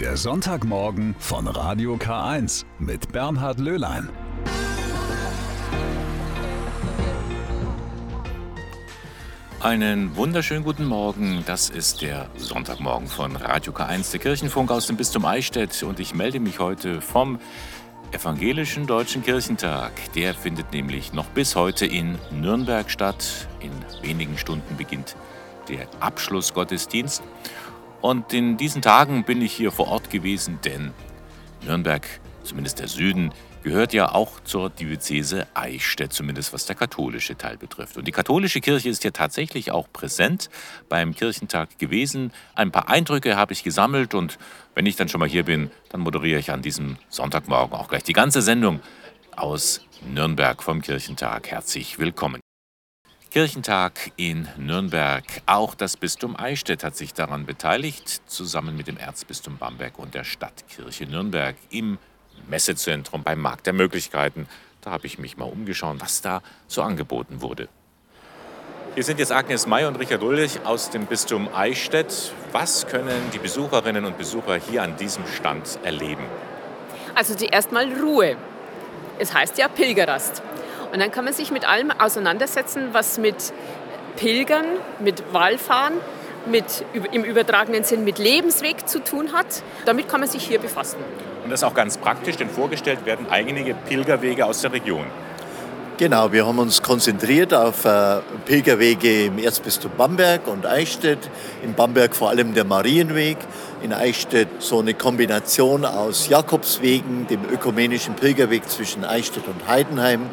Der Sonntagmorgen von Radio K1 mit Bernhard Löhlein. Einen wunderschönen guten Morgen. Das ist der Sonntagmorgen von Radio K1, der Kirchenfunk aus dem Bistum Eichstätt. Und ich melde mich heute vom Evangelischen Deutschen Kirchentag. Der findet nämlich noch bis heute in Nürnberg statt. In wenigen Stunden beginnt der Abschlussgottesdienst. Und in diesen Tagen bin ich hier vor Ort gewesen, denn Nürnberg, zumindest der Süden, gehört ja auch zur Diözese Eichstätt, zumindest was der katholische Teil betrifft. Und die katholische Kirche ist ja tatsächlich auch präsent beim Kirchentag gewesen. Ein paar Eindrücke habe ich gesammelt und wenn ich dann schon mal hier bin, dann moderiere ich an diesem Sonntagmorgen auch gleich die ganze Sendung aus Nürnberg vom Kirchentag. Herzlich willkommen. Kirchentag in Nürnberg. Auch das Bistum Eichstätt hat sich daran beteiligt, zusammen mit dem Erzbistum Bamberg und der Stadtkirche Nürnberg im Messezentrum beim Markt der Möglichkeiten. Da habe ich mich mal umgeschaut, was da so angeboten wurde. Hier sind jetzt Agnes May und Richard Ulrich aus dem Bistum Eichstätt. Was können die Besucherinnen und Besucher hier an diesem Stand erleben? Also zuerst mal Ruhe. Es heißt ja Pilgerrast. Und dann kann man sich mit allem auseinandersetzen, was mit Pilgern, mit Wallfahren, mit, im übertragenen Sinn mit Lebensweg zu tun hat. Damit kann man sich hier befassen. Und das ist auch ganz praktisch, denn vorgestellt werden einige Pilgerwege aus der Region. Genau, wir haben uns konzentriert auf äh, Pilgerwege im Erzbistum Bamberg und Eichstätt. In Bamberg vor allem der Marienweg, in Eichstätt so eine Kombination aus Jakobswegen, dem ökumenischen Pilgerweg zwischen Eichstätt und Heidenheim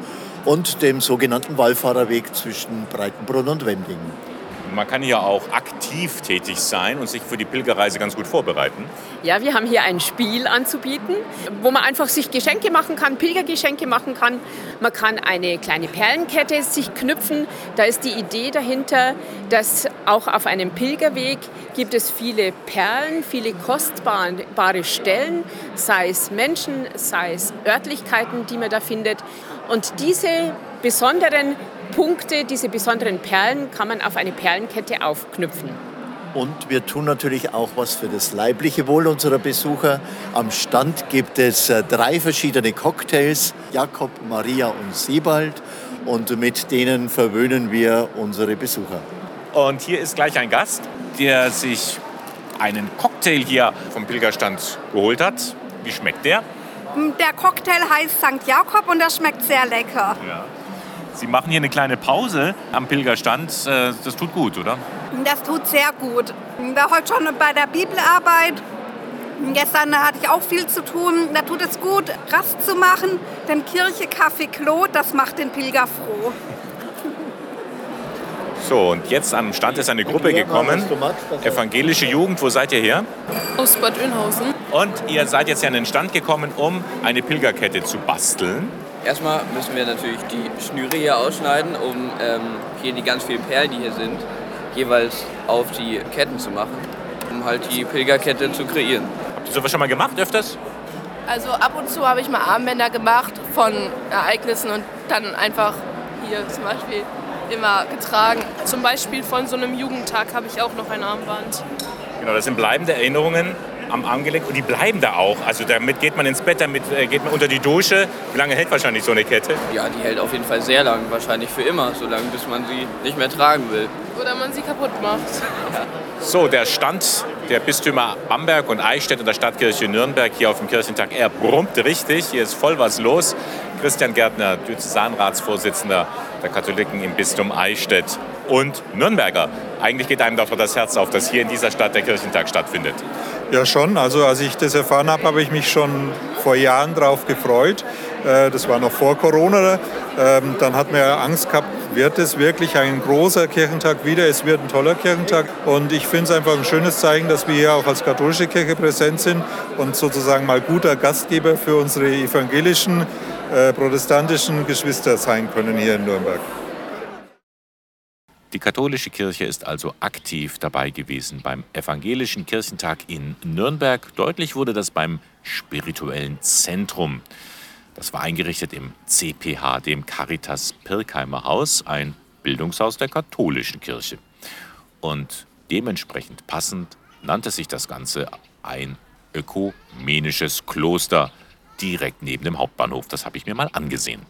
und dem sogenannten Wallfahrerweg zwischen Breitenbrunn und Wendingen. Man kann hier auch aktiv tätig sein und sich für die Pilgerreise ganz gut vorbereiten. Ja, wir haben hier ein Spiel anzubieten, wo man einfach sich Geschenke machen kann, Pilgergeschenke machen kann. Man kann eine kleine Perlenkette sich knüpfen. Da ist die Idee dahinter, dass auch auf einem Pilgerweg gibt es viele Perlen, viele kostbare Stellen, sei es Menschen, sei es Örtlichkeiten, die man da findet. Und diese besonderen Punkte, diese besonderen Perlen, kann man auf eine Perlenkette aufknüpfen. Und wir tun natürlich auch was für das leibliche Wohl unserer Besucher. Am Stand gibt es äh, drei verschiedene Cocktails, Jakob, Maria und Sebald. Und mit denen verwöhnen wir unsere Besucher. Und hier ist gleich ein Gast, der sich einen Cocktail hier vom Pilgerstand geholt hat. Wie schmeckt der? Der Cocktail heißt St. Jakob und der schmeckt sehr lecker. Ja. Sie machen hier eine kleine Pause am Pilgerstand. Äh, das tut gut, oder? Das tut sehr gut. Ich war heute schon bei der Bibelarbeit. Gestern hatte ich auch viel zu tun. Da tut es gut, Rast zu machen, denn Kirche, Kaffee, Klo, das macht den Pilger froh. So, und jetzt am Stand ist eine Gruppe gekommen. Evangelische Jugend, wo seid ihr her? Aus Bad Oeynhausen. Und ihr seid jetzt hier an den Stand gekommen, um eine Pilgerkette zu basteln. Erstmal müssen wir natürlich die Schnüre hier ausschneiden, um ähm, hier die ganz vielen Perlen, die hier sind, jeweils auf die Ketten zu machen, um halt die Pilgerkette zu kreieren. Habt ihr sowas schon mal gemacht öfters? Also ab und zu habe ich mal Armbänder gemacht von Ereignissen und dann einfach hier zum Beispiel immer getragen. Zum Beispiel von so einem Jugendtag habe ich auch noch ein Armband. Genau, das sind bleibende Erinnerungen am Armgelenk und die bleiben da auch. Also damit geht man ins Bett, damit äh, geht man unter die Dusche. Wie lange hält wahrscheinlich so eine Kette? Ja, die hält auf jeden Fall sehr lang, wahrscheinlich für immer, so lange bis man sie nicht mehr tragen will. Oder man sie kaputt macht. So, der Stand der Bistümer Bamberg und Eichstätt und der Stadtkirche Nürnberg hier auf dem Kirchentag, er brummt richtig. Hier ist voll was los. Christian Gärtner, Diözesanratsvorsitzender der Katholiken im Bistum Eichstätt und Nürnberger. Eigentlich geht einem doch das Herz auf, dass hier in dieser Stadt der Kirchentag stattfindet. Ja, schon. Also als ich das erfahren habe, habe ich mich schon vor Jahren darauf gefreut. Äh, das war noch vor Corona. Ähm, dann hat man ja Angst gehabt, wird es wirklich ein großer Kirchentag wieder? Es wird ein toller Kirchentag. Und ich finde es einfach ein schönes Zeichen, dass wir hier auch als katholische Kirche präsent sind und sozusagen mal guter Gastgeber für unsere evangelischen, äh, protestantischen Geschwister sein können hier in Nürnberg. Die katholische Kirche ist also aktiv dabei gewesen beim Evangelischen Kirchentag in Nürnberg. Deutlich wurde das beim spirituellen Zentrum. Das war eingerichtet im CPH, dem Caritas Pirkheimer Haus, ein Bildungshaus der katholischen Kirche. Und dementsprechend passend nannte sich das Ganze ein ökumenisches Kloster direkt neben dem Hauptbahnhof. Das habe ich mir mal angesehen.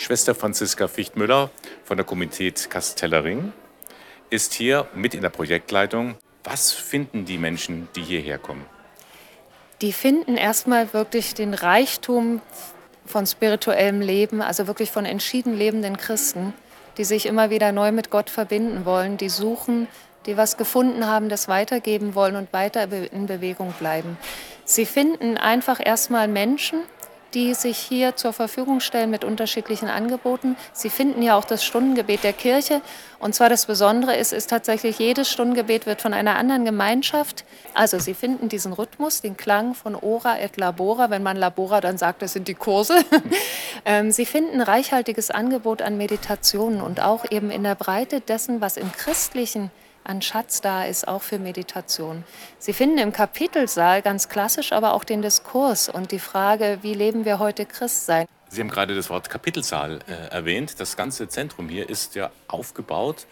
Schwester Franziska Fichtmüller von der Komität Kastellering ist hier mit in der Projektleitung. Was finden die Menschen, die hierher kommen? Die finden erstmal wirklich den Reichtum von spirituellem Leben, also wirklich von entschieden lebenden Christen, die sich immer wieder neu mit Gott verbinden wollen, die suchen, die was gefunden haben, das weitergeben wollen und weiter in Bewegung bleiben. Sie finden einfach erstmal Menschen, die sich hier zur Verfügung stellen mit unterschiedlichen Angeboten. Sie finden ja auch das Stundengebet der Kirche. Und zwar das Besondere ist, ist tatsächlich, jedes Stundengebet wird von einer anderen Gemeinschaft. Also Sie finden diesen Rhythmus, den Klang von Ora et Labora. Wenn man Labora dann sagt, das sind die Kurse. Ähm, Sie finden reichhaltiges Angebot an Meditationen und auch eben in der Breite dessen, was im christlichen an Schatz da ist, auch für Meditation. Sie finden im Kapitelsaal ganz klassisch aber auch den Diskurs und die Frage, wie leben wir heute Christsein. Sie haben gerade das Wort Kapitelsaal äh, erwähnt. Das ganze Zentrum hier ist ja aufgebaut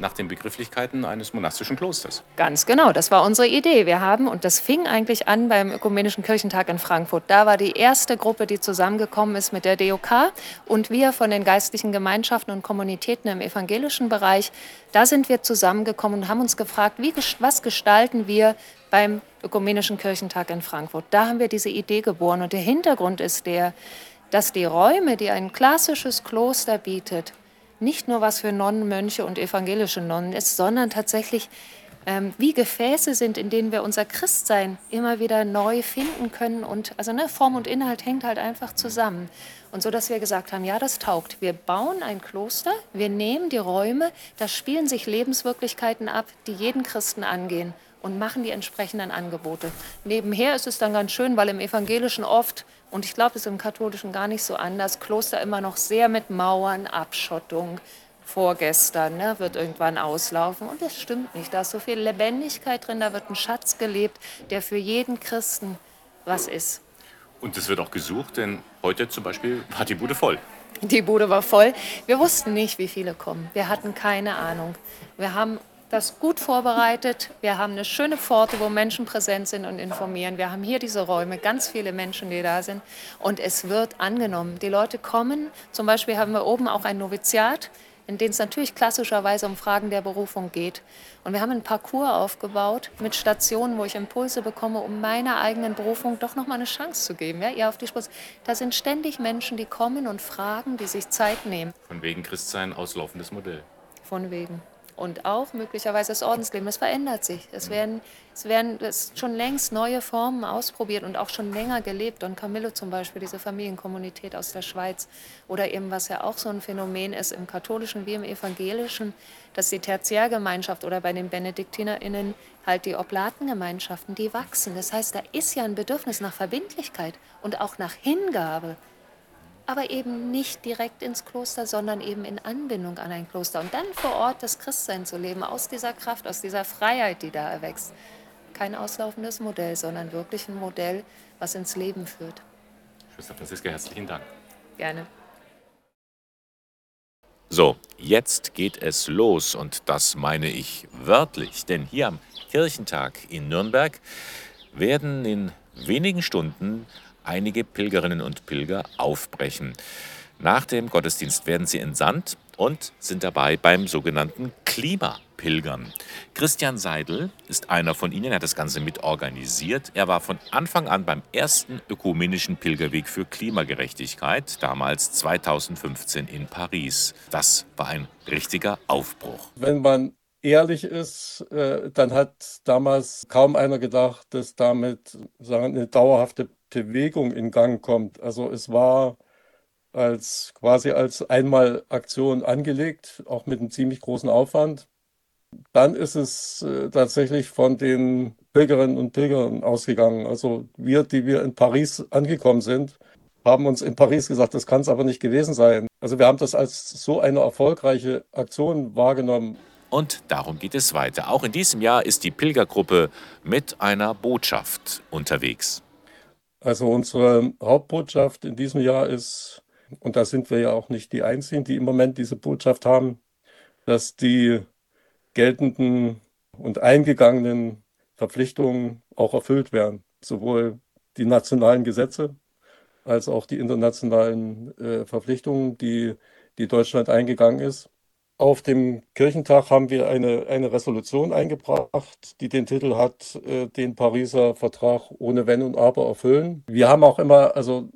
nach den Begrifflichkeiten eines monastischen Klosters. Ganz genau, das war unsere Idee. Wir haben, und das fing eigentlich an beim Ökumenischen Kirchentag in Frankfurt. Da war die erste Gruppe, die zusammengekommen ist mit der DOK und wir von den geistlichen Gemeinschaften und Kommunitäten im evangelischen Bereich. Da sind wir zusammengekommen und haben uns gefragt, wie, was gestalten wir beim Ökumenischen Kirchentag in Frankfurt. Da haben wir diese Idee geboren und der Hintergrund ist der, dass die Räume, die ein klassisches Kloster bietet, nicht nur was für Nonnen, Mönche und evangelische Nonnen ist, sondern tatsächlich ähm, wie Gefäße sind, in denen wir unser Christsein immer wieder neu finden können. Und also ne, Form und Inhalt hängt halt einfach zusammen. Und so, dass wir gesagt haben, ja, das taugt. Wir bauen ein Kloster, wir nehmen die Räume, da spielen sich Lebenswirklichkeiten ab, die jeden Christen angehen und machen die entsprechenden Angebote. Nebenher ist es dann ganz schön, weil im Evangelischen oft, und ich glaube, es ist im Katholischen gar nicht so anders, Kloster immer noch sehr mit Mauern, Abschottung, vorgestern, ne, wird irgendwann auslaufen. Und das stimmt nicht. Da ist so viel Lebendigkeit drin, da wird ein Schatz gelebt, der für jeden Christen was ist. Und es wird auch gesucht, denn heute zum Beispiel war die Bude voll. Die Bude war voll. Wir wussten nicht, wie viele kommen. Wir hatten keine Ahnung. Wir haben das gut vorbereitet. Wir haben eine schöne Pforte, wo Menschen präsent sind und informieren. Wir haben hier diese Räume, ganz viele Menschen, die da sind. Und es wird angenommen. Die Leute kommen. Zum Beispiel haben wir oben auch ein Noviziat, in dem es natürlich klassischerweise um Fragen der Berufung geht. Und wir haben einen Parcours aufgebaut mit Stationen, wo ich Impulse bekomme, um meiner eigenen Berufung doch noch mal eine Chance zu geben. Ja, ihr auf die Spur. Da sind ständig Menschen, die kommen und fragen, die sich Zeit nehmen. Von wegen Christsein auslaufendes Modell. Von wegen und auch möglicherweise das Ordensleben. Es verändert sich. Es werden, es werden es schon längst neue Formen ausprobiert und auch schon länger gelebt. Don Camillo zum Beispiel, diese Familienkommunität aus der Schweiz. Oder eben, was ja auch so ein Phänomen ist im katholischen wie im evangelischen, dass die Tertiärgemeinschaft oder bei den BenediktinerInnen halt die Oblatengemeinschaften, die wachsen. Das heißt, da ist ja ein Bedürfnis nach Verbindlichkeit und auch nach Hingabe aber eben nicht direkt ins Kloster, sondern eben in Anbindung an ein Kloster und dann vor Ort das Christsein zu leben, aus dieser Kraft, aus dieser Freiheit, die da erwächst. Kein auslaufendes Modell, sondern wirklich ein Modell, was ins Leben führt. Schwester Franziska, herzlichen Dank. Gerne. So, jetzt geht es los und das meine ich wörtlich, denn hier am Kirchentag in Nürnberg werden in wenigen Stunden einige Pilgerinnen und Pilger aufbrechen. Nach dem Gottesdienst werden sie entsandt und sind dabei beim sogenannten Klimapilgern. Christian Seidel ist einer von ihnen, er hat das Ganze mitorganisiert. Er war von Anfang an beim ersten ökumenischen Pilgerweg für Klimagerechtigkeit, damals 2015 in Paris. Das war ein richtiger Aufbruch. Wenn man ehrlich ist, äh, dann hat damals kaum einer gedacht, dass damit sagen, eine dauerhafte Bewegung in Gang kommt. Also es war als quasi als Einmalaktion angelegt, auch mit einem ziemlich großen Aufwand. Dann ist es äh, tatsächlich von den Pilgerinnen und Pilgern ausgegangen. Also wir, die wir in Paris angekommen sind, haben uns in Paris gesagt, das kann es aber nicht gewesen sein. Also wir haben das als so eine erfolgreiche Aktion wahrgenommen. Und darum geht es weiter. Auch in diesem Jahr ist die Pilgergruppe mit einer Botschaft unterwegs. Also unsere Hauptbotschaft in diesem Jahr ist, und da sind wir ja auch nicht die Einzigen, die im Moment diese Botschaft haben, dass die geltenden und eingegangenen Verpflichtungen auch erfüllt werden. Sowohl die nationalen Gesetze als auch die internationalen äh, Verpflichtungen, die, die Deutschland eingegangen ist. Auf dem Kirchentag haben wir eine, eine Resolution eingebracht, die den Titel hat, äh, den Pariser Vertrag ohne Wenn und Aber erfüllen. Wir haben auch immer also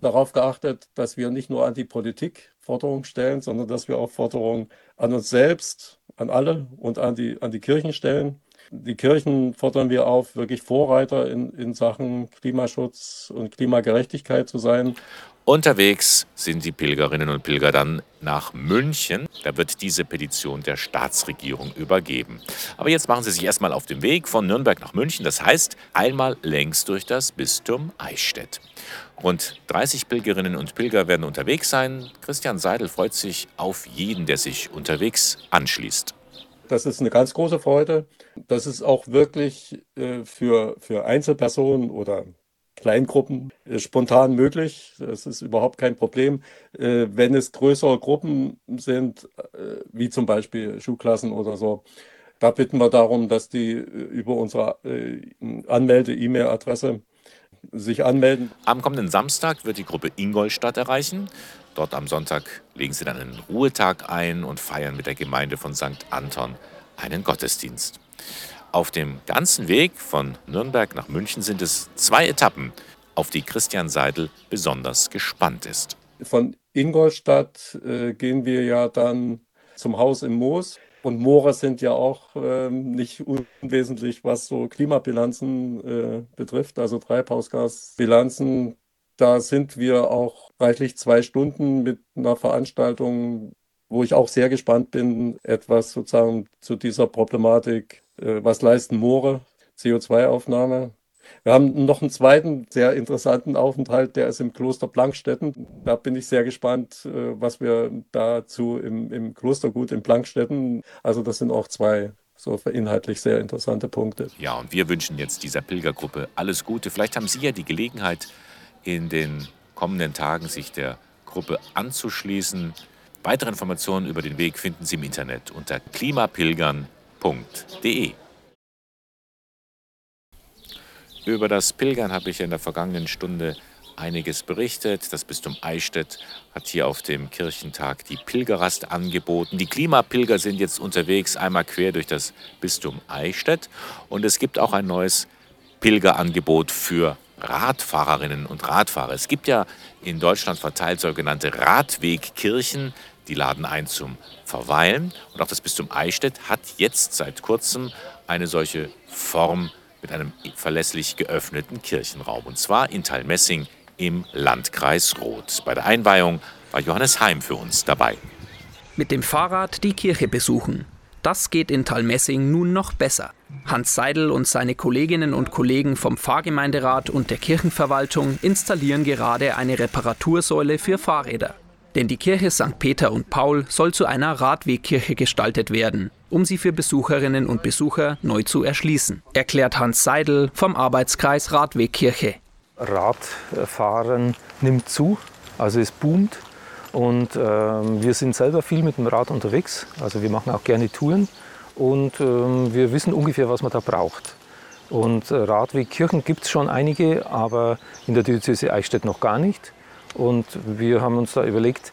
darauf geachtet, dass wir nicht nur an die Politik Forderungen stellen, sondern dass wir auch Forderungen an uns selbst, an alle und an die, an die Kirchen stellen. Die Kirchen fordern wir auf, wirklich Vorreiter in, in Sachen Klimaschutz und Klimagerechtigkeit zu sein. Unterwegs sind die Pilgerinnen und Pilger dann nach München. Da wird diese Petition der Staatsregierung übergeben. Aber jetzt machen Sie sich erstmal auf den Weg von Nürnberg nach München. Das heißt, einmal längs durch das Bistum Eichstätt. Rund 30 Pilgerinnen und Pilger werden unterwegs sein. Christian Seidel freut sich auf jeden, der sich unterwegs anschließt. Das ist eine ganz große Freude. Das ist auch wirklich äh, für, für Einzelpersonen oder Kleingruppen äh, spontan möglich. Das ist überhaupt kein Problem. Äh, wenn es größere Gruppen sind, äh, wie zum Beispiel Schulklassen oder so, da bitten wir darum, dass die über unsere Anmelde-E-Mail-Adresse sich anmelden. Am kommenden Samstag wird die Gruppe Ingolstadt erreichen. Dort am Sonntag legen sie dann einen Ruhetag ein und feiern mit der Gemeinde von St. Anton einen Gottesdienst. Auf dem ganzen Weg von Nürnberg nach München sind es zwei Etappen, auf die Christian Seidel besonders gespannt ist. Von Ingolstadt äh, gehen wir ja dann zum Haus im Moos. Und Moore sind ja auch äh, nicht unwesentlich, was so Klimabilanzen äh, betrifft, also Treibhausgasbilanzen. Da sind wir auch reichlich zwei Stunden mit einer Veranstaltung, wo ich auch sehr gespannt bin, etwas sozusagen zu dieser Problematik äh, was leisten Moore? CO2-Aufnahme. Wir haben noch einen zweiten sehr interessanten Aufenthalt, der ist im Kloster Plankstetten. Da bin ich sehr gespannt, äh, was wir dazu im, im Klostergut in Plankstetten, also das sind auch zwei so inhaltlich sehr interessante Punkte. Ja, und wir wünschen jetzt dieser Pilgergruppe alles Gute. Vielleicht haben Sie ja die Gelegenheit, in den kommenden Tagen sich der Gruppe anzuschließen. Weitere Informationen über den Weg finden Sie im Internet unter klimapilgern.de www.pilgern.de. Über das Pilgern habe ich in der vergangenen Stunde einiges berichtet. Das Bistum Eichstätt hat hier auf dem Kirchentag die Pilgerrast angeboten. Die Klimapilger sind jetzt unterwegs, einmal quer durch das Bistum Eichstätt. Und es gibt auch ein neues Pilgerangebot für Radfahrerinnen und Radfahrer. Es gibt ja in Deutschland verteilt sogenannte Radwegkirchen. Die laden ein zum Verweilen. Und auch das Bistum Eichstätt hat jetzt seit kurzem eine solche Form mit einem verlässlich geöffneten Kirchenraum. Und zwar in Talmessing im Landkreis Roth. Bei der Einweihung war Johannes Heim für uns dabei. Mit dem Fahrrad die Kirche besuchen. Das geht in Talmessing nun noch besser. Hans Seidel und seine Kolleginnen und Kollegen vom Pfarrgemeinderat und der Kirchenverwaltung installieren gerade eine Reparatursäule für Fahrräder. Denn die Kirche St. Peter und Paul soll zu einer Radwegkirche gestaltet werden, um sie für Besucherinnen und Besucher neu zu erschließen, erklärt Hans Seidel vom Arbeitskreis Radwegkirche. Radfahren nimmt zu, also es boomt. Und äh, wir sind selber viel mit dem Rad unterwegs, also wir machen auch gerne Touren und äh, wir wissen ungefähr, was man da braucht. Und äh, Radwegkirchen gibt es schon einige, aber in der Diözese Eichstätt noch gar nicht. Und wir haben uns da überlegt,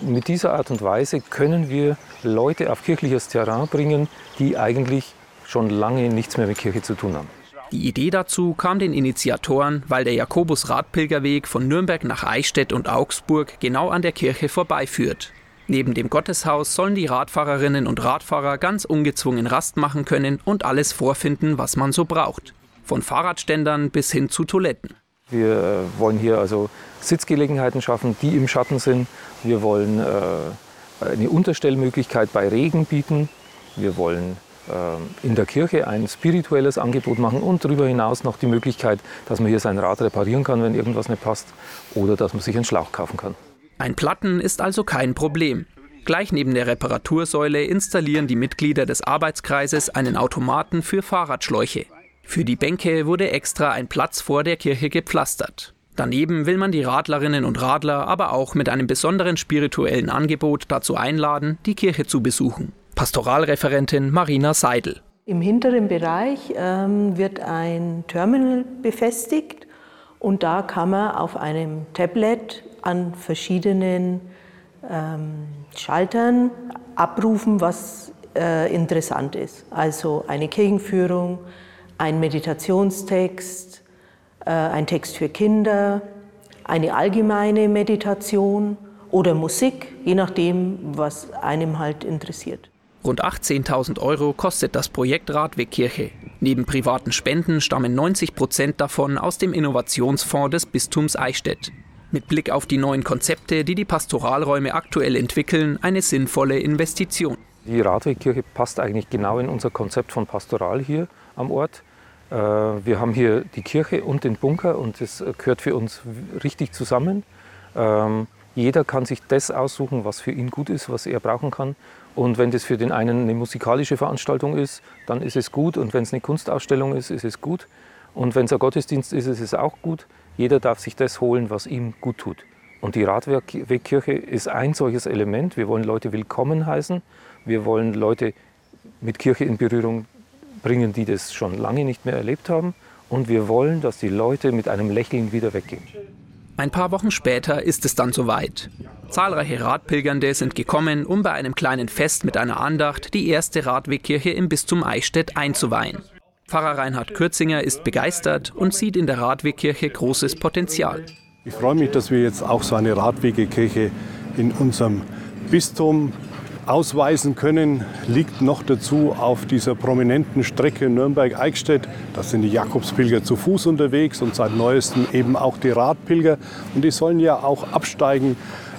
mit dieser Art und Weise können wir Leute auf kirchliches Terrain bringen, die eigentlich schon lange nichts mehr mit Kirche zu tun haben. Die Idee dazu kam den Initiatoren, weil der Jakobus-Radpilgerweg von Nürnberg nach Eichstätt und Augsburg genau an der Kirche vorbeiführt. Neben dem Gotteshaus sollen die Radfahrerinnen und Radfahrer ganz ungezwungen Rast machen können und alles vorfinden, was man so braucht. Von Fahrradständern bis hin zu Toiletten. Wir wollen hier also Sitzgelegenheiten schaffen, die im Schatten sind. Wir wollen äh, eine Unterstellmöglichkeit bei Regen bieten. Wir wollen äh, in der Kirche ein spirituelles Angebot machen und darüber hinaus noch die Möglichkeit, dass man hier sein Rad reparieren kann, wenn irgendwas nicht passt, oder dass man sich einen Schlauch kaufen kann. Ein Platten ist also kein Problem. Gleich neben der Reparatursäule installieren die Mitglieder des Arbeitskreises einen Automaten für Fahrradschläuche. Für die Bänke wurde extra ein Platz vor der Kirche gepflastert. Daneben will man die Radlerinnen und Radler aber auch mit einem besonderen spirituellen Angebot dazu einladen, die Kirche zu besuchen. Pastoralreferentin Marina Seidel. Im hinteren Bereich ähm, wird ein Terminal befestigt und da kann man auf einem Tablet an verschiedenen ähm, Schaltern abrufen, was äh, interessant ist. Also eine Kirchenführung, ein Meditationstext, äh, ein Text für Kinder, eine allgemeine Meditation oder Musik, je nachdem, was einem halt interessiert. Rund 18.000 Euro kostet das Projekt Radwegkirche. Neben privaten Spenden stammen 90 Prozent davon aus dem Innovationsfonds des Bistums Eichstätt. Mit Blick auf die neuen Konzepte, die die Pastoralräume aktuell entwickeln, eine sinnvolle Investition. Die Radwegkirche passt eigentlich genau in unser Konzept von Pastoral hier am Ort. Äh, wir haben hier die Kirche und den Bunker und das gehört für uns richtig zusammen. Ähm, jeder kann sich das aussuchen, was für ihn gut ist, was er brauchen kann. Und wenn das für den einen eine musikalische Veranstaltung ist, dann ist es gut. Und wenn es eine Kunstausstellung ist, ist es gut. Und wenn es ein Gottesdienst ist, ist es auch gut. Jeder darf sich das holen, was ihm gut tut. Und die Radwegkirche ist ein solches Element. Wir wollen Leute willkommen heißen. Wir wollen Leute mit Kirche in Berührung bringen, die das schon lange nicht mehr erlebt haben. Und wir wollen, dass die Leute mit einem Lächeln wieder weggehen. Ein paar Wochen später ist es dann soweit. Zahlreiche Radpilgernde sind gekommen, um bei einem kleinen Fest mit einer Andacht die erste Radwegkirche im Bistum Eichstätt einzuweihen. Pfarrer Reinhard Kürzinger ist begeistert und sieht in der Radwegkirche großes Potenzial. Ich freue mich, dass wir jetzt auch so eine Radwegekirche in unserem Bistum ausweisen können, liegt noch dazu auf dieser prominenten Strecke Nürnberg-Eichstätt. Da sind die Jakobspilger zu Fuß unterwegs und seit neuestem eben auch die Radpilger. Und die sollen ja auch absteigen,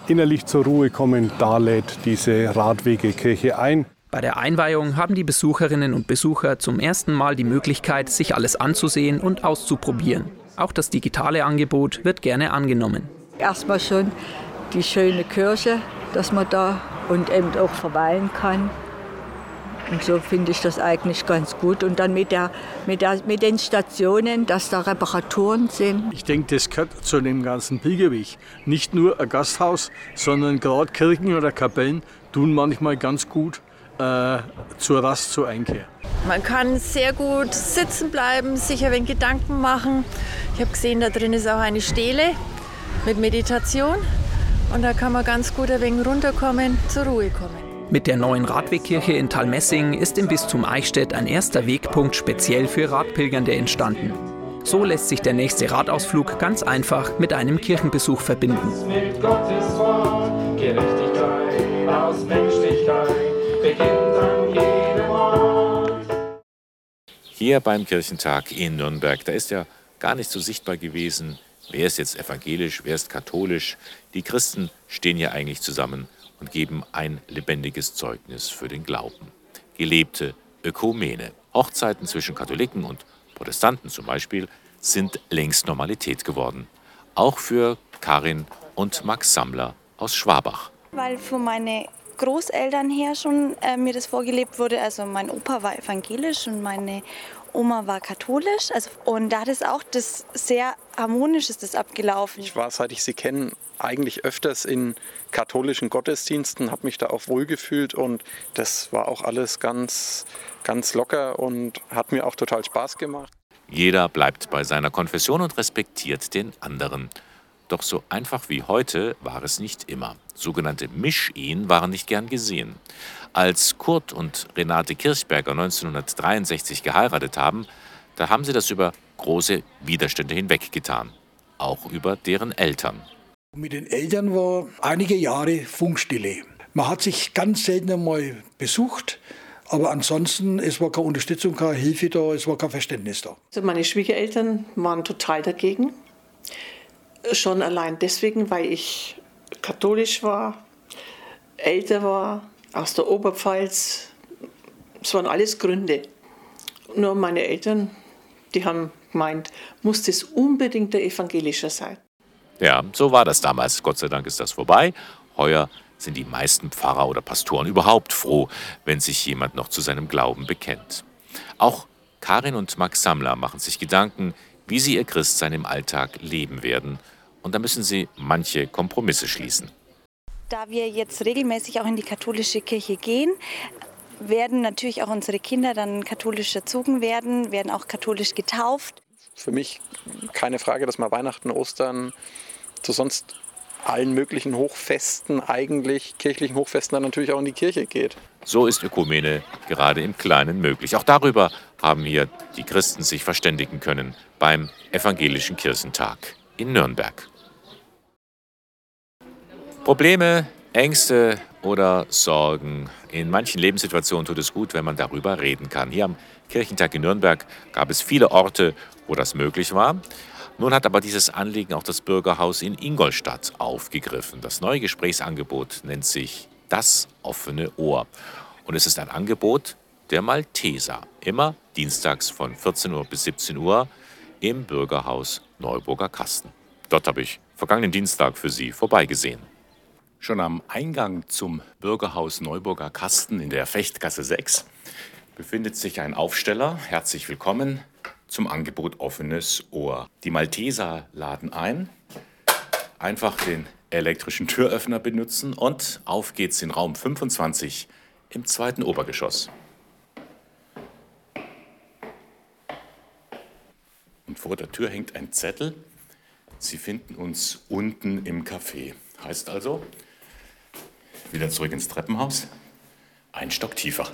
innerlich zur Ruhe kommen. Da lädt diese Radwegekirche ein. Bei der Einweihung haben die Besucherinnen und Besucher zum ersten Mal die Möglichkeit, sich alles anzusehen und auszuprobieren. Auch das digitale Angebot wird gerne angenommen. Erstmal schon die schöne Kirche, dass man da und eben auch verweilen kann. Und so finde ich das eigentlich ganz gut. Und dann mit, der, mit, der, mit den Stationen, dass da Reparaturen sind. Ich denke, das gehört zu dem ganzen Pilgerweg. Nicht nur ein Gasthaus, sondern gerade Kirchen oder Kapellen tun manchmal ganz gut äh, zur Rast, zur Einkehr. Man kann sehr gut sitzen bleiben, sich ein wenig Gedanken machen. Ich habe gesehen, da drin ist auch eine Stele mit Meditation. Und da kann man ganz gut ein wenig runterkommen, zur Ruhe kommen. Mit der neuen Radwegkirche in Talmessing ist im Bistum Eichstätt ein erster Wegpunkt speziell für Radpilgernde entstanden. So lässt sich der nächste Radausflug ganz einfach mit einem Kirchenbesuch verbinden. Mit Gottes Wort, Gerechtigkeit aus Menschlichkeit beginnt an jedem Ort. Hier beim Kirchentag in Nürnberg, da ist ja gar nicht so sichtbar gewesen, Wer ist jetzt evangelisch, wer ist katholisch? Die Christen stehen ja eigentlich zusammen und geben ein lebendiges Zeugnis für den Glauben. Gelebte Ökumene. Hochzeiten zwischen Katholiken und Protestanten zum Beispiel sind längst Normalität geworden. Auch für Karin und Max Sammler aus Schwabach. Weil von meinen Großeltern her schon äh, mir das vorgelebt wurde. Also mein Opa war evangelisch und meine Oma war katholisch also, und da hat es auch das sehr harmonisch ist das abgelaufen. Ich war, seit ich sie kenne, eigentlich öfters in katholischen Gottesdiensten, habe mich da auch wohlgefühlt und das war auch alles ganz, ganz locker und hat mir auch total Spaß gemacht. Jeder bleibt bei seiner Konfession und respektiert den anderen. Doch so einfach wie heute war es nicht immer. Sogenannte Misch-Ehen waren nicht gern gesehen. Als Kurt und Renate Kirchberger 1963 geheiratet haben, da haben sie das über große Widerstände hinweggetan. Auch über deren Eltern. Mit den Eltern war einige Jahre Funkstille. Man hat sich ganz selten einmal besucht, aber ansonsten, es war keine Unterstützung, keine Hilfe da, es war kein Verständnis da. Also meine Schwiegereltern waren total dagegen. Schon allein deswegen, weil ich katholisch war, älter war, aus der Oberpfalz. Es waren alles Gründe. Nur meine Eltern, die haben gemeint, muss das unbedingt der evangelischer sein. Ja, so war das damals. Gott sei Dank ist das vorbei. Heuer sind die meisten Pfarrer oder Pastoren überhaupt froh, wenn sich jemand noch zu seinem Glauben bekennt. Auch Karin und Max Sammler machen sich Gedanken, wie sie ihr Christsein im Alltag leben werden. Und da müssen sie manche Kompromisse schließen. Da wir jetzt regelmäßig auch in die katholische Kirche gehen, werden natürlich auch unsere Kinder dann katholisch erzogen werden, werden auch katholisch getauft. Für mich keine Frage, dass man Weihnachten, Ostern zu sonst allen möglichen Hochfesten, eigentlich kirchlichen Hochfesten, dann natürlich auch in die Kirche geht. So ist Ökumene gerade im Kleinen möglich. Auch darüber haben hier die Christen sich verständigen können beim Evangelischen Kirchentag in Nürnberg. Probleme, Ängste oder Sorgen. In manchen Lebenssituationen tut es gut, wenn man darüber reden kann. Hier am Kirchentag in Nürnberg gab es viele Orte, wo das möglich war. Nun hat aber dieses Anliegen auch das Bürgerhaus in Ingolstadt aufgegriffen. Das neue Gesprächsangebot nennt sich Das offene Ohr. Und es ist ein Angebot der Malteser. Immer dienstags von 14 Uhr bis 17 Uhr im Bürgerhaus Neuburger Kasten. Dort habe ich vergangenen Dienstag für Sie vorbeigesehen. Schon am Eingang zum Bürgerhaus Neuburger Kasten in der Fechtgasse 6 befindet sich ein Aufsteller. Herzlich willkommen zum Angebot Offenes Ohr. Die Malteser laden ein, einfach den elektrischen Türöffner benutzen und auf geht's in Raum 25 im zweiten Obergeschoss. Und vor der Tür hängt ein Zettel. Sie finden uns unten im Café. Heißt also, wieder zurück ins Treppenhaus, ein Stock tiefer.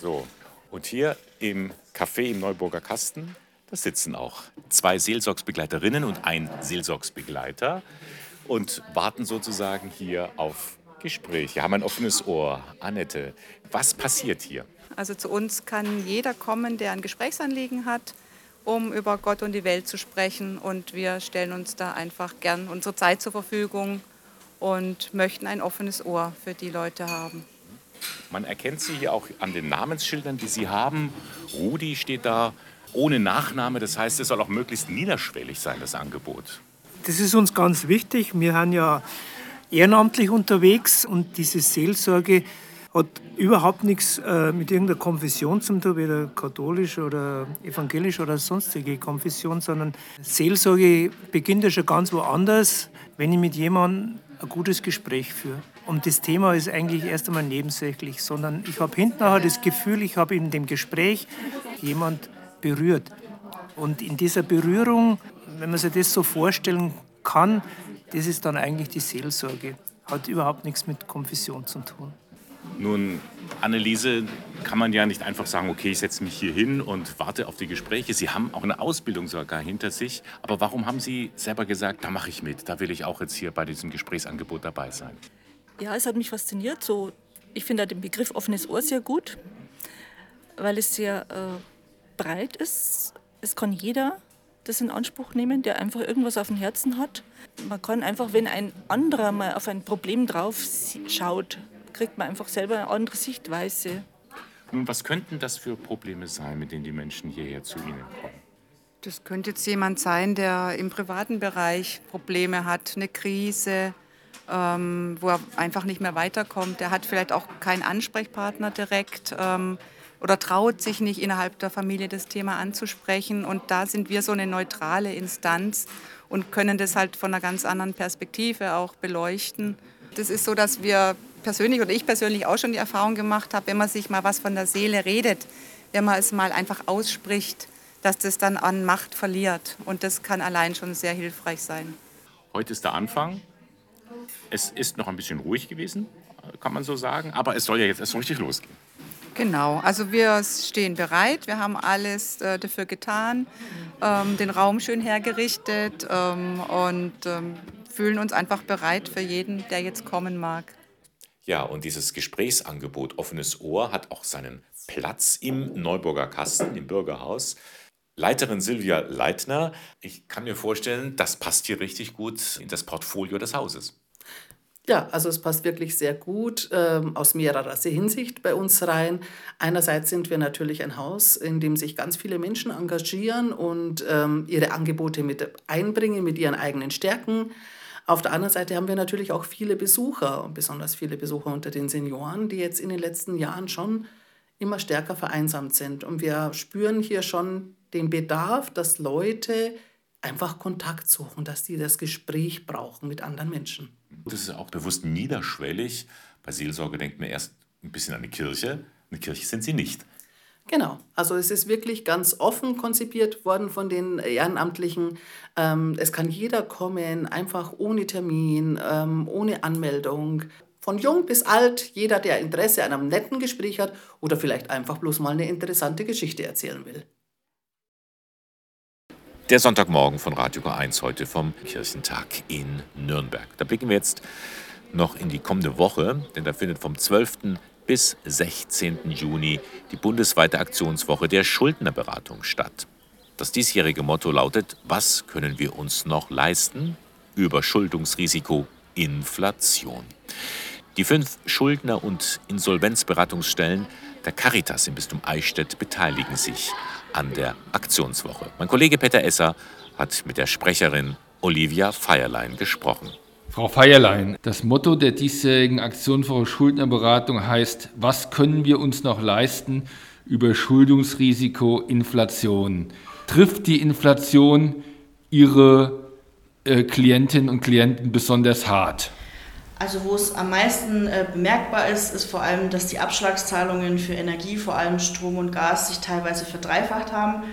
So, und hier im Café im Neuburger Kasten, da sitzen auch zwei Seelsorgsbegleiterinnen und ein Seelsorgsbegleiter und warten sozusagen hier auf Gespräch. Wir haben ein offenes Ohr. Annette, was passiert hier? Also zu uns kann jeder kommen, der ein Gesprächsanliegen hat, um über Gott und die Welt zu sprechen. Und wir stellen uns da einfach gern unsere Zeit zur Verfügung und möchten ein offenes Ohr für die Leute haben. Man erkennt sie hier auch an den Namensschildern, die sie haben. Rudi steht da ohne Nachname. Das heißt, es soll auch möglichst niederschwellig sein, das Angebot. Das ist uns ganz wichtig. Wir sind ja ehrenamtlich unterwegs und diese Seelsorge hat überhaupt nichts äh, mit irgendeiner Konfession zu tun, weder katholisch oder evangelisch oder sonstige Konfession, sondern Seelsorge beginnt ja schon ganz woanders, wenn ich mit jemandem ein gutes Gespräch führe. Und das Thema ist eigentlich erst einmal nebensächlich, sondern ich habe hinterher das Gefühl, ich habe in dem Gespräch jemand berührt. Und in dieser Berührung, wenn man sich das so vorstellen kann, das ist dann eigentlich die Seelsorge. Hat überhaupt nichts mit Konfession zu tun. Nun, Anneliese, kann man ja nicht einfach sagen, okay, ich setze mich hier hin und warte auf die Gespräche. Sie haben auch eine Ausbildung sogar hinter sich. Aber warum haben Sie selber gesagt, da mache ich mit, da will ich auch jetzt hier bei diesem Gesprächsangebot dabei sein? Ja, es hat mich fasziniert. So, ich finde den Begriff offenes Ohr sehr gut, weil es sehr äh, breit ist. Es kann jeder das in Anspruch nehmen, der einfach irgendwas auf dem Herzen hat. Man kann einfach, wenn ein anderer mal auf ein Problem drauf schaut, kriegt man einfach selber eine andere Sichtweise. Nun, was könnten das für Probleme sein, mit denen die Menschen hierher zu Ihnen kommen? Das könnte jetzt jemand sein, der im privaten Bereich Probleme hat, eine Krise, ähm, wo er einfach nicht mehr weiterkommt. Der hat vielleicht auch keinen Ansprechpartner direkt ähm, oder traut sich nicht innerhalb der Familie das Thema anzusprechen. Und da sind wir so eine neutrale Instanz und können das halt von einer ganz anderen Perspektive auch beleuchten. Das ist so, dass wir persönlich oder ich persönlich auch schon die Erfahrung gemacht habe, wenn man sich mal was von der Seele redet, wenn man es mal einfach ausspricht, dass das dann an Macht verliert. Und das kann allein schon sehr hilfreich sein. Heute ist der Anfang. Es ist noch ein bisschen ruhig gewesen, kann man so sagen, aber es soll ja jetzt erst richtig losgehen. Genau, also wir stehen bereit, wir haben alles äh, dafür getan, ähm, den Raum schön hergerichtet ähm, und ähm, fühlen uns einfach bereit für jeden, der jetzt kommen mag. Ja, und dieses Gesprächsangebot Offenes Ohr hat auch seinen Platz im Neuburger Kasten, im Bürgerhaus. Leiterin Silvia Leitner, ich kann mir vorstellen, das passt hier richtig gut in das Portfolio des Hauses. Ja, also es passt wirklich sehr gut ähm, aus mehrerer Hinsicht bei uns rein. Einerseits sind wir natürlich ein Haus, in dem sich ganz viele Menschen engagieren und ähm, ihre Angebote mit einbringen mit ihren eigenen Stärken. Auf der anderen Seite haben wir natürlich auch viele Besucher, besonders viele Besucher unter den Senioren, die jetzt in den letzten Jahren schon immer stärker vereinsamt sind. Und wir spüren hier schon den Bedarf, dass Leute einfach Kontakt suchen, dass die das Gespräch brauchen mit anderen Menschen. Das ist auch bewusst niederschwellig. Bei Seelsorge denkt man erst ein bisschen eine Kirche. Eine Kirche sind Sie nicht. Genau, also es ist wirklich ganz offen konzipiert worden von den Ehrenamtlichen. Ähm, es kann jeder kommen, einfach ohne Termin, ähm, ohne Anmeldung. Von jung bis alt, jeder, der Interesse an einem netten Gespräch hat oder vielleicht einfach bloß mal eine interessante Geschichte erzählen will. Der Sonntagmorgen von Radio K1 heute vom Kirchentag in Nürnberg. Da blicken wir jetzt noch in die kommende Woche, denn da findet vom 12 bis 16. Juni die bundesweite Aktionswoche der Schuldnerberatung statt. Das diesjährige Motto lautet, was können wir uns noch leisten? Überschuldungsrisiko, Inflation. Die fünf Schuldner- und Insolvenzberatungsstellen der Caritas im Bistum Eichstätt beteiligen sich an der Aktionswoche. Mein Kollege Peter Esser hat mit der Sprecherin Olivia Feierlein gesprochen. Frau Feierlein, das Motto der diesjährigen Aktion für Schuldnerberatung heißt, was können wir uns noch leisten? Überschuldungsrisiko, Inflation. Trifft die Inflation Ihre äh, Klientinnen und Klienten besonders hart? Also wo es am meisten äh, bemerkbar ist, ist vor allem, dass die Abschlagszahlungen für Energie, vor allem Strom und Gas, sich teilweise verdreifacht haben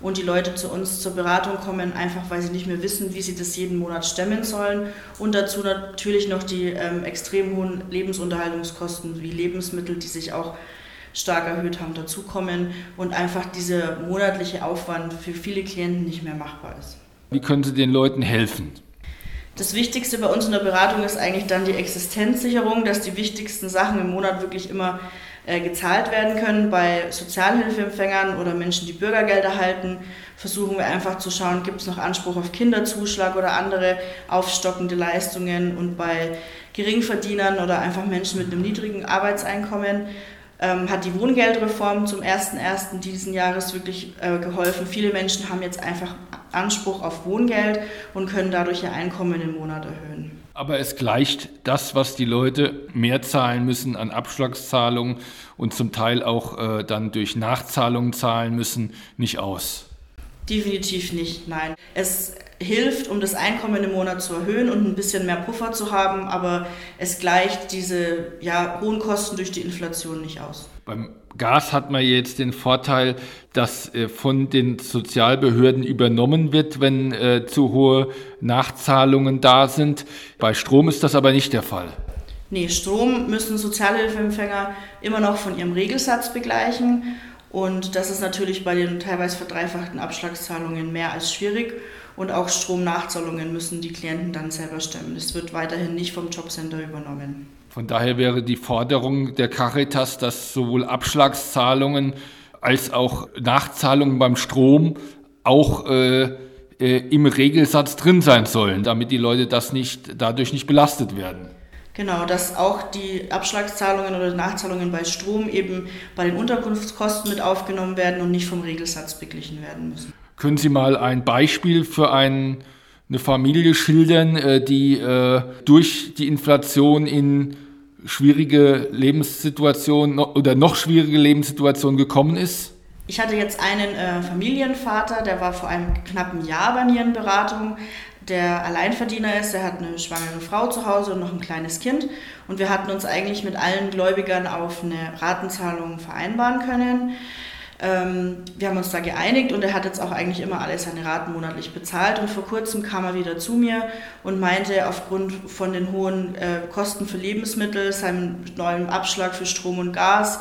und die Leute zu uns zur Beratung kommen, einfach weil sie nicht mehr wissen, wie sie das jeden Monat stemmen sollen. Und dazu natürlich noch die ähm, extrem hohen Lebensunterhaltungskosten wie Lebensmittel, die sich auch stark erhöht haben, dazukommen und einfach dieser monatliche Aufwand für viele Klienten nicht mehr machbar ist. Wie können Sie den Leuten helfen? Das Wichtigste bei uns in der Beratung ist eigentlich dann die Existenzsicherung, dass die wichtigsten Sachen im Monat wirklich immer äh, gezahlt werden können. Bei Sozialhilfeempfängern oder Menschen, die Bürgergeld erhalten, versuchen wir einfach zu schauen, gibt es noch Anspruch auf Kinderzuschlag oder andere aufstockende Leistungen. Und bei Geringverdienern oder einfach Menschen mit einem niedrigen Arbeitseinkommen ähm, hat die Wohngeldreform zum 1.1. diesen Jahres wirklich äh, geholfen. Viele Menschen haben jetzt einfach Anspruch auf Wohngeld und können dadurch ihr Einkommen im Monat erhöhen. Aber es gleicht das, was die Leute mehr zahlen müssen an Abschlagszahlungen und zum Teil auch äh, dann durch Nachzahlungen zahlen müssen, nicht aus. Definitiv nicht, nein. Es hilft, um das Einkommen im Monat zu erhöhen und ein bisschen mehr Puffer zu haben, aber es gleicht diese ja, hohen Kosten durch die Inflation nicht aus. Beim Gas hat man jetzt den Vorteil, dass äh, von den Sozialbehörden übernommen wird, wenn äh, zu hohe Nachzahlungen da sind. Bei Strom ist das aber nicht der Fall. Nee, Strom müssen Sozialhilfeempfänger immer noch von ihrem Regelsatz begleichen. Und das ist natürlich bei den teilweise verdreifachten Abschlagszahlungen mehr als schwierig. Und auch Stromnachzahlungen müssen die Klienten dann selber stemmen. Das wird weiterhin nicht vom Jobcenter übernommen. Von daher wäre die Forderung der Caritas, dass sowohl Abschlagszahlungen als auch Nachzahlungen beim Strom auch äh, äh, im Regelsatz drin sein sollen, damit die Leute das nicht, dadurch nicht belastet werden. Genau, dass auch die Abschlagszahlungen oder Nachzahlungen bei Strom eben bei den Unterkunftskosten mit aufgenommen werden und nicht vom Regelsatz beglichen werden müssen. Können Sie mal ein Beispiel für ein, eine Familie schildern, äh, die äh, durch die Inflation in schwierige Lebenssituation oder noch schwierige Lebenssituation gekommen ist? Ich hatte jetzt einen äh, Familienvater, der war vor einem knappen Jahr bei Nierenberatung, der Alleinverdiener ist, der hat eine schwangere Frau zu Hause und noch ein kleines Kind. Und wir hatten uns eigentlich mit allen Gläubigern auf eine Ratenzahlung vereinbaren können. Ähm, wir haben uns da geeinigt und er hat jetzt auch eigentlich immer alle seine Raten monatlich bezahlt. Und vor kurzem kam er wieder zu mir und meinte, aufgrund von den hohen äh, Kosten für Lebensmittel, seinem neuen Abschlag für Strom und Gas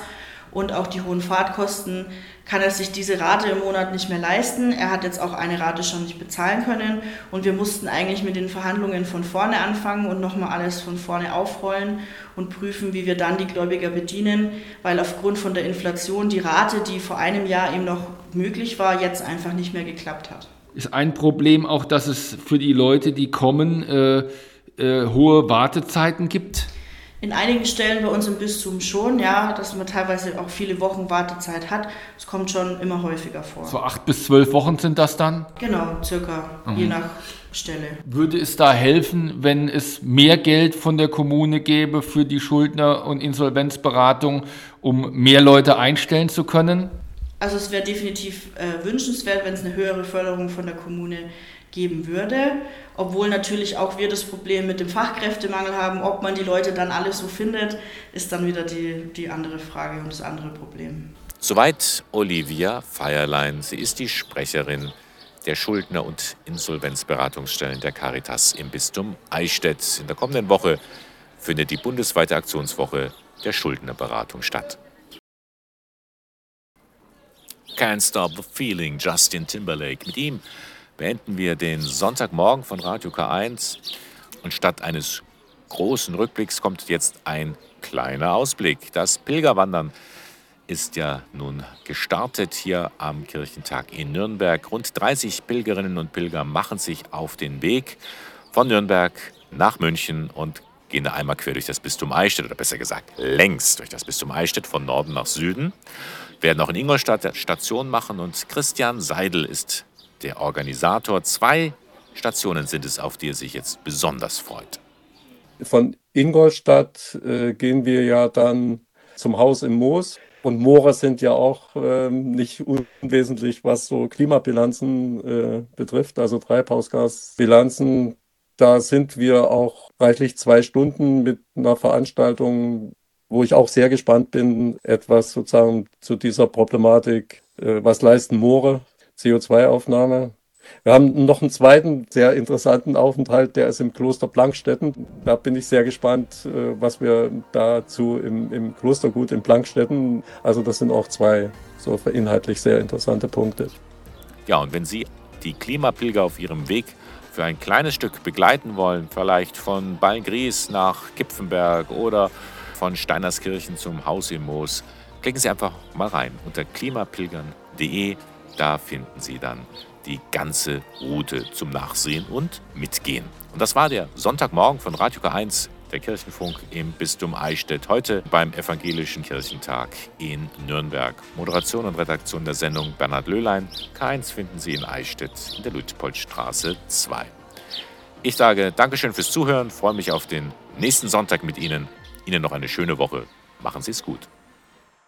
und auch die hohen Fahrtkosten, kann er sich diese Rate im Monat nicht mehr leisten. Er hat jetzt auch eine Rate schon nicht bezahlen können und wir mussten eigentlich mit den Verhandlungen von vorne anfangen und nochmal alles von vorne aufrollen und prüfen, wie wir dann die Gläubiger bedienen, weil aufgrund von der Inflation die Rate, die vor einem Jahr eben noch möglich war, jetzt einfach nicht mehr geklappt hat. Ist ein Problem auch, dass es für die Leute, die kommen, äh, äh, hohe Wartezeiten gibt? In einigen Stellen bei uns im Bistum schon, ja, dass man teilweise auch viele Wochen Wartezeit hat. Es kommt schon immer häufiger vor. So acht bis zwölf Wochen sind das dann? Genau, circa, mhm. je nach Stelle. Würde es da helfen, wenn es mehr Geld von der Kommune gäbe für die Schuldner- und Insolvenzberatung, um mehr Leute einstellen zu können? Also es wäre definitiv äh, wünschenswert, wenn es eine höhere Förderung von der Kommune geben würde. Obwohl natürlich auch wir das Problem mit dem Fachkräftemangel haben. Ob man die Leute dann alle so findet, ist dann wieder die, die andere Frage und das andere Problem. Soweit Olivia Feierlein. Sie ist die Sprecherin der Schuldner- und Insolvenzberatungsstellen der Caritas im Bistum Eichstätt. In der kommenden Woche findet die bundesweite Aktionswoche der Schuldnerberatung statt. Can't Stop the Feeling, Justin Timberlake. Mit ihm beenden wir den Sonntagmorgen von Radio K1 und statt eines großen Rückblicks kommt jetzt ein kleiner Ausblick. Das Pilgerwandern ist ja nun gestartet hier am Kirchentag in Nürnberg. Rund 30 Pilgerinnen und Pilger machen sich auf den Weg von Nürnberg nach München und gehen da einmal quer durch das Bistum Eichstätt, oder besser gesagt längs durch das Bistum Eichstätt von Norden nach Süden. Werden auch in Ingolstadt Station machen und Christian Seidel ist der Organisator. Zwei Stationen sind es, auf die er sich jetzt besonders freut. Von Ingolstadt äh, gehen wir ja dann zum Haus im Moos. Und Moore sind ja auch ähm, nicht unwesentlich, was so Klimabilanzen äh, betrifft, also Treibhausgasbilanzen. Da sind wir auch reichlich zwei Stunden mit einer Veranstaltung, wo ich auch sehr gespannt bin, etwas sozusagen zu dieser Problematik, äh, was leisten Moore, CO2-Aufnahme. Wir haben noch einen zweiten sehr interessanten Aufenthalt, der ist im Kloster Plankstetten. Da bin ich sehr gespannt, äh, was wir dazu im, im Klostergut in Plankstetten, also das sind auch zwei so inhaltlich sehr interessante Punkte. Ja, und wenn Sie die Klimapilger auf ihrem Weg für ein kleines Stück begleiten wollen, vielleicht von Ballgries nach Kipfenberg oder von Steinerskirchen zum Haus im Moos, klicken Sie einfach mal rein unter klimapilgern.de. Da finden Sie dann die ganze Route zum Nachsehen und Mitgehen. Und das war der Sonntagmorgen von Radio K1, der Kirchenfunk im Bistum Eichstätt, heute beim Evangelischen Kirchentag in Nürnberg. Moderation und Redaktion der Sendung Bernhard Löhlein. K1 finden Sie in Eichstätt in der Luitpoldstraße 2. Ich sage Dankeschön fürs Zuhören, freue mich auf den nächsten Sonntag mit Ihnen. Ihnen noch eine schöne Woche. Machen Sie es gut.